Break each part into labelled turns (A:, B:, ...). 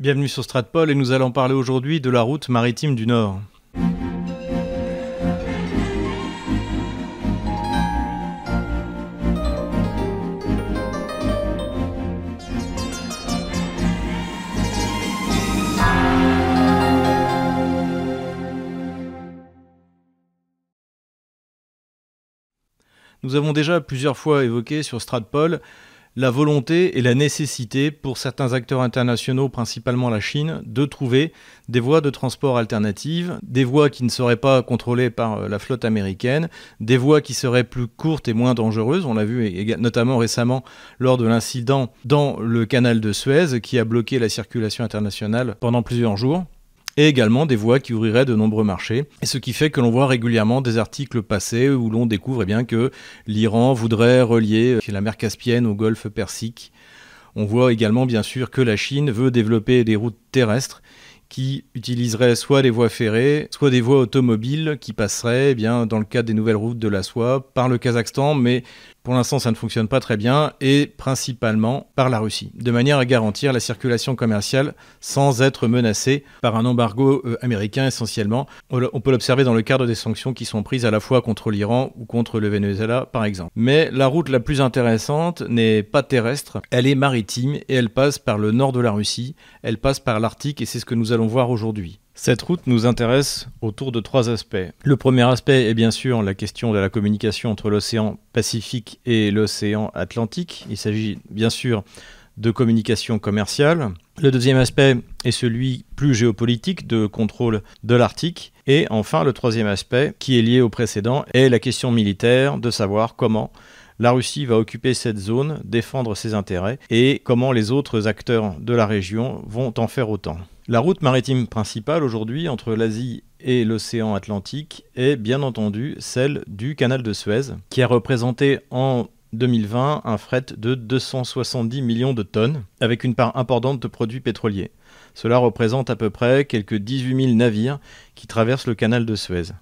A: Bienvenue sur Stratpol et nous allons parler aujourd'hui de la route maritime du Nord. Nous avons déjà plusieurs fois évoqué sur Stratpol la volonté et la nécessité pour certains acteurs internationaux, principalement la Chine, de trouver des voies de transport alternatives, des voies qui ne seraient pas contrôlées par euh, la flotte américaine, des voies qui seraient plus courtes et moins dangereuses. On l'a vu notamment récemment lors de l'incident dans le canal de Suez qui a bloqué la circulation internationale pendant plusieurs jours et également des voies qui ouvriraient de nombreux marchés. Ce qui fait que l'on voit régulièrement des articles passés où l'on découvre eh bien, que l'Iran voudrait relier la mer Caspienne au golfe Persique. On voit également bien sûr que la Chine veut développer des routes terrestres qui utiliseraient soit des voies ferrées, soit des voies automobiles qui passeraient eh bien, dans le cadre des nouvelles routes de la soie par le Kazakhstan, mais pour l'instant, ça ne fonctionne pas très bien et principalement par la Russie, de manière à garantir la circulation commerciale sans être menacée par un embargo euh, américain essentiellement. On peut l'observer dans le cadre des sanctions qui sont prises à la fois contre l'Iran ou contre le Venezuela, par exemple. Mais la route la plus intéressante n'est pas terrestre, elle est maritime et elle passe par le nord de la Russie, elle passe par l'Arctique et c'est ce que nous allons voir aujourd'hui. Cette route nous intéresse autour de trois aspects. Le premier aspect est bien sûr la question de la communication entre l'océan Pacifique et l'océan Atlantique. Il s'agit bien sûr de communication commerciale. Le deuxième aspect est celui plus géopolitique de contrôle de l'Arctique. Et enfin, le troisième aspect, qui est lié au précédent, est la question militaire de savoir comment la Russie va occuper cette zone, défendre ses intérêts, et comment les autres acteurs de la région vont en faire autant. La route maritime principale aujourd'hui entre l'Asie et l'océan Atlantique est bien entendu celle du canal de Suez, qui a représenté en 2020 un fret de 270 millions de tonnes, avec une part importante de produits pétroliers. Cela représente à peu près quelques 18 000 navires qui traversent le canal de Suez.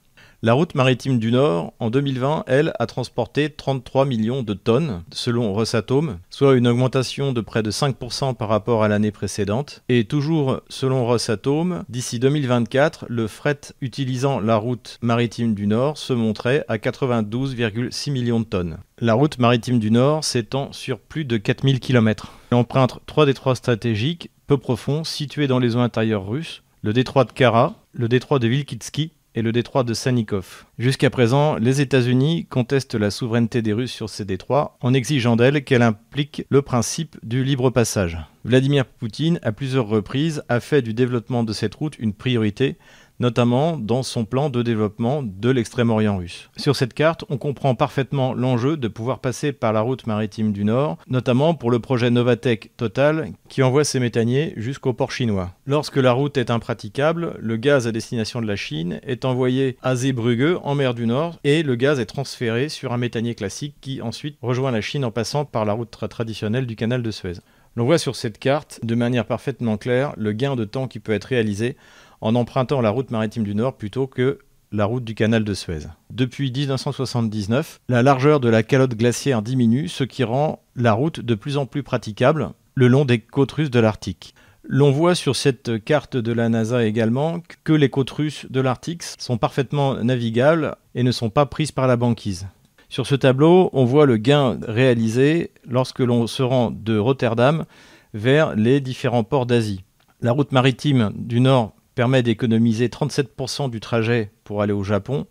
A: La route maritime du Nord, en 2020, elle, a transporté 33 millions de tonnes, selon Rosatom, soit une augmentation de près de 5% par rapport à l'année précédente. Et toujours selon Rosatom, d'ici 2024, le fret utilisant la route maritime du Nord se montrait à 92,6 millions de tonnes. La route maritime du Nord s'étend sur plus de 4000 km. Elle emprunte trois détroits stratégiques peu profonds situés dans les eaux intérieures russes, le détroit de Kara, le détroit de Vilkitsky et le détroit de Sanikov. Jusqu'à présent, les États-Unis contestent la souveraineté des Russes sur ces détroits en exigeant d'elle qu'elle implique le principe du libre passage. Vladimir Poutine, à plusieurs reprises, a fait du développement de cette route une priorité, notamment dans son plan de développement de l'extrême-orient russe. Sur cette carte, on comprend parfaitement l'enjeu de pouvoir passer par la route maritime du Nord, notamment pour le projet Novatec Total qui envoie ses méthaniers jusqu'au port chinois. Lorsque la route est impraticable, le gaz à destination de la Chine est envoyé à Zeebrugge en mer du Nord et le gaz est transféré sur un méthanier classique qui ensuite rejoint la Chine en passant par la route traditionnelle du canal de Suez. L'on voit sur cette carte, de manière parfaitement claire, le gain de temps qui peut être réalisé en empruntant la route maritime du Nord plutôt que la route du canal de Suez. Depuis 1979, la largeur de la calotte glaciaire diminue, ce qui rend la route de plus en plus praticable le long des côtes russes de l'Arctique. L'on voit sur cette carte de la NASA également que les côtes russes de l'Arctique sont parfaitement navigables et ne sont pas prises par la banquise. Sur ce tableau, on voit le gain réalisé lorsque l'on se rend de Rotterdam vers les différents ports d'Asie. La route maritime du Nord permet d'économiser 37% du trajet pour aller au Japon,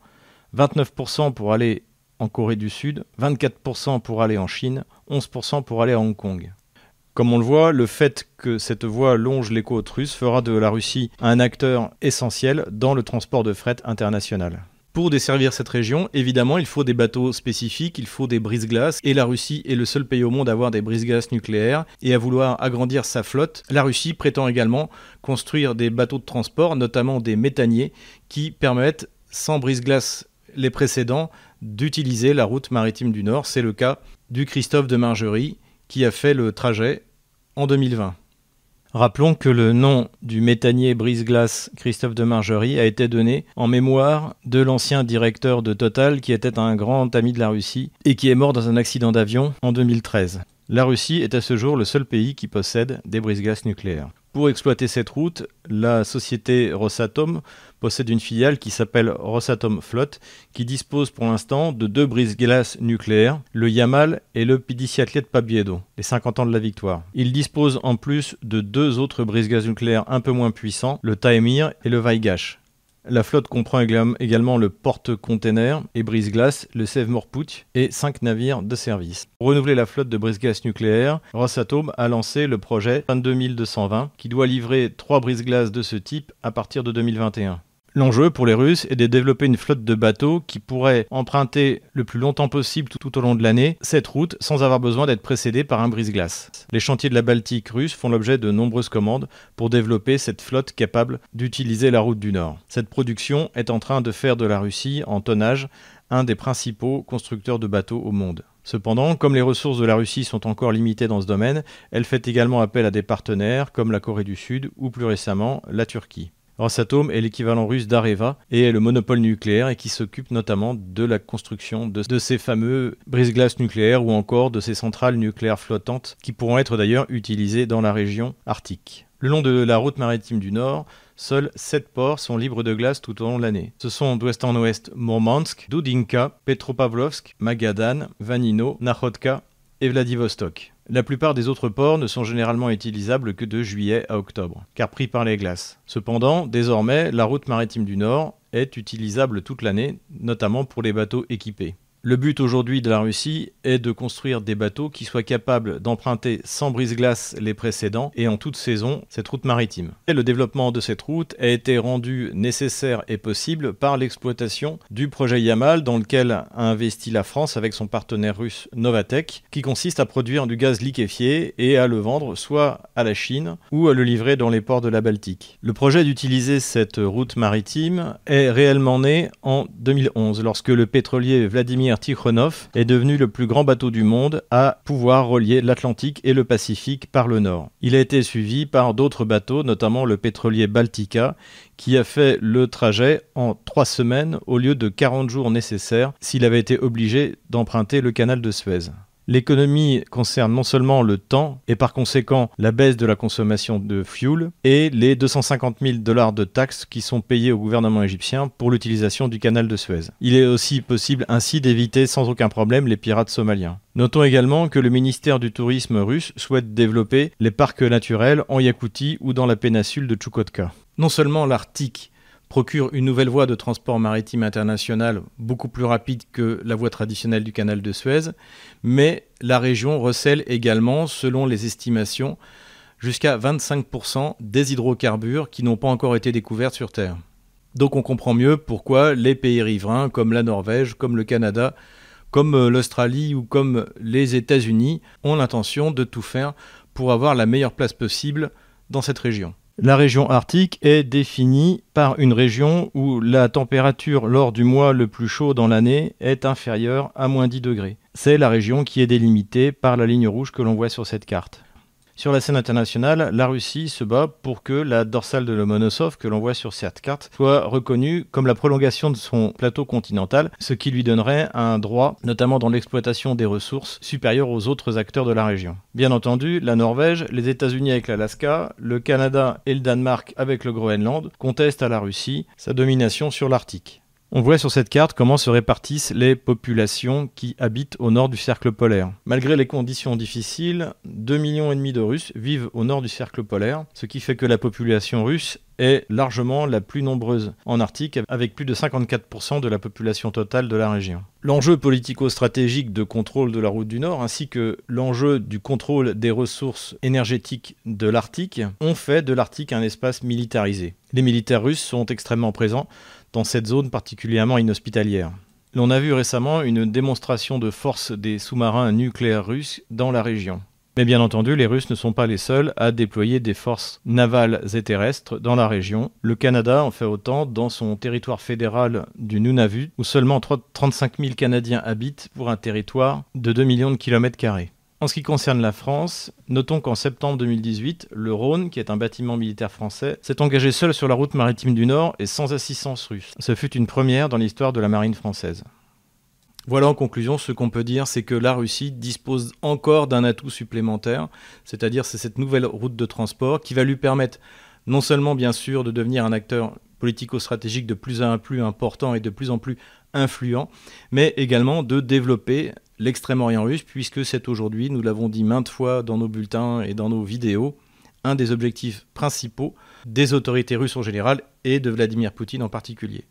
A: 29% pour aller en Corée du Sud, 24% pour aller en Chine, 11% pour aller à Hong Kong. Comme on le voit, le fait que cette voie longe les côtes russes fera de la Russie un acteur essentiel dans le transport de fret international. Pour desservir cette région, évidemment, il faut des bateaux spécifiques, il faut des brise-glaces, et la Russie est le seul pays au monde à avoir des brise-glaces nucléaires et à vouloir agrandir sa flotte. La Russie prétend également construire des bateaux de transport, notamment des méthaniers, qui permettent, sans brise-glace les précédents, d'utiliser la route maritime du Nord. C'est le cas du Christophe de Margerie, qui a fait le trajet en 2020. Rappelons que le nom du méthanier brise-glace Christophe de Margerie a été donné en mémoire de l'ancien directeur de Total qui était un grand ami de la Russie et qui est mort dans un accident d'avion en 2013. La Russie est à ce jour le seul pays qui possède des brise-glaces nucléaires. Pour exploiter cette route, la société Rosatom possède une filiale qui s'appelle Rosatom Flotte, qui dispose pour l'instant de deux brises-glaces nucléaires, le Yamal et le Pidiciatlet Pabiedo, les 50 ans de la victoire. Il dispose en plus de deux autres brises-glaces nucléaires un peu moins puissants, le Taemir et le Vaigash. La flotte comprend également le porte-container et brise-glace, le Sèvres-Morpouth et cinq navires de service. Pour renouveler la flotte de brise-glace nucléaire, Rosatom a lancé le projet 22220 qui doit livrer trois brise-glaces de ce type à partir de 2021. L'enjeu pour les Russes est de développer une flotte de bateaux qui pourrait emprunter le plus longtemps possible tout au long de l'année cette route sans avoir besoin d'être précédé par un brise-glace. Les chantiers de la Baltique russe font l'objet de nombreuses commandes pour développer cette flotte capable d'utiliser la route du Nord. Cette production est en train de faire de la Russie, en tonnage, un des principaux constructeurs de bateaux au monde. Cependant, comme les ressources de la Russie sont encore limitées dans ce domaine, elle fait également appel à des partenaires comme la Corée du Sud ou plus récemment la Turquie. Rosatom est l'équivalent russe d'Areva et est le monopole nucléaire et qui s'occupe notamment de la construction de, ces fameux brise-glaces nucléaires ou encore de ces centrales nucléaires flottantes qui pourront être d'ailleurs utilisées dans la région arctique. Le long de la route maritime du Nord, seuls 7 ports sont libres de glace tout au long de l'année. Ce sont d'ouest en ouest Murmansk, Dudinka, Petropavlovsk, Magadan, Vanino, Nakhodka et Vladivostok. La plupart des autres ports ne sont généralement utilisables que de juillet à octobre, car pris par les glaces. Cependant, désormais, la route maritime du Nord est utilisable toute l'année, notamment pour les bateaux équipés. Le but aujourd'hui de la Russie est de construire des bateaux qui soient capables d'emprunter sans brise-glace les précédents et en toute saison cette route maritime. Et le développement de cette route a été rendu nécessaire et possible par l'exploitation du projet Yamal dans lequel a investi la France avec son partenaire russe Novatec qui consiste à produire du gaz liquéfié et à le vendre soit à la Chine ou à le livrer dans les ports de la Baltique. Le projet d'utiliser cette route maritime est réellement né en 2011 lorsque le pétrolier Vladimir Tikhonov est devenu le plus grand bateau du monde à pouvoir relier l'Atlantique et le Pacifique par le nord. Il a été suivi par d'autres bateaux, notamment le pétrolier Baltica, qui a fait le trajet en trois semaines au lieu de 40 jours nécessaires s'il avait été obligé d'emprunter le canal de Suez. L'économie concerne non seulement le temps et par conséquent la baisse de la consommation de fuel et les 250 000 dollars de taxes qui sont payés au gouvernement égyptien pour l'utilisation du canal de Suez. Il est aussi possible ainsi d'éviter sans aucun problème les pirates somaliens. Notons également que le ministère du Tourisme russe souhaite développer les parcs naturels en Yakoutie ou dans la péninsule de Tchoukotka. Non seulement l'Arctique procure une nouvelle voie de transport maritime international beaucoup plus rapide que la voie traditionnelle du canal de Suez, mais la région recèle également, selon les estimations, jusqu'à 25% des hydrocarbures qui n'ont pas encore été découverts sur Terre. Donc on comprend mieux pourquoi les pays riverains comme la Norvège, comme le Canada, comme euh, l'Australie ou comme les États-Unis ont l'intention de tout faire pour avoir la meilleure place possible dans cette région. La région arctique est définie par une région où la température lors du mois le plus chaud dans l'année est inférieure à moins 10 degrés. C'est la région qui est délimitée par la ligne rouge que l'on voit sur cette carte. Sur la scène internationale, la Russie se bat pour que la dorsale de Lomonosov, que l'on voit sur cette carte, soit reconnue comme la prolongation de son plateau continental, ce qui lui donnerait un droit, notamment dans l'exploitation des ressources, supérieur aux autres acteurs de la région. Bien entendu, la Norvège, les États-Unis avec l'Alaska, le Canada et le Danemark avec le Groenland contestent à la Russie sa domination sur l'Arctique. On voit sur cette carte comment se répartissent les populations qui habitent au nord du cercle polaire. Malgré les conditions difficiles, 2,5 millions et demi de Russes vivent au nord du cercle polaire, ce qui fait que la population russe est largement la plus nombreuse en Arctique, avec plus de 54% de la population totale de la région. L'enjeu politico-stratégique de contrôle de la route du Nord, ainsi que l'enjeu du contrôle des ressources énergétiques de l'Arctique, ont fait de l'Arctique un espace militarisé. Les militaires russes sont extrêmement présents dans cette zone particulièrement inhospitalière. L'on a vu récemment une démonstration de force des sous-marins nucléaires russes dans la région. Mais bien entendu, les Russes ne sont pas les seuls à déployer des forces navales et terrestres dans la région. Le Canada en fait autant dans son territoire fédéral du Nunavut, où seulement 35 000 Canadiens habitent pour un territoire de 2 millions de kilomètres carrés. En ce qui concerne la France, notons qu'en septembre 2018, le Rhône, qui est un bâtiment militaire français, s'est engagé seul sur la route maritime du Nord et sans assistance russe. Ce fut une première dans l'histoire de la marine française. Voilà en conclusion ce qu'on peut dire, c'est que la Russie dispose encore d'un atout supplémentaire, c'est-à-dire c'est cette nouvelle route de transport qui va lui permettre non seulement bien sûr de devenir un acteur politico-stratégique de plus en plus important et de plus en plus influent, mais également de développer l'extrême-orient russe, puisque c'est aujourd'hui, nous l'avons dit maintes fois dans nos bulletins et dans nos vidéos, un des objectifs principaux des autorités russes en général et de Vladimir Poutine en particulier.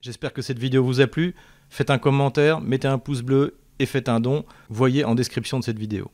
A: J'espère que cette vidéo vous a plu. Faites un commentaire, mettez un pouce bleu et faites un don. Voyez en description de cette vidéo.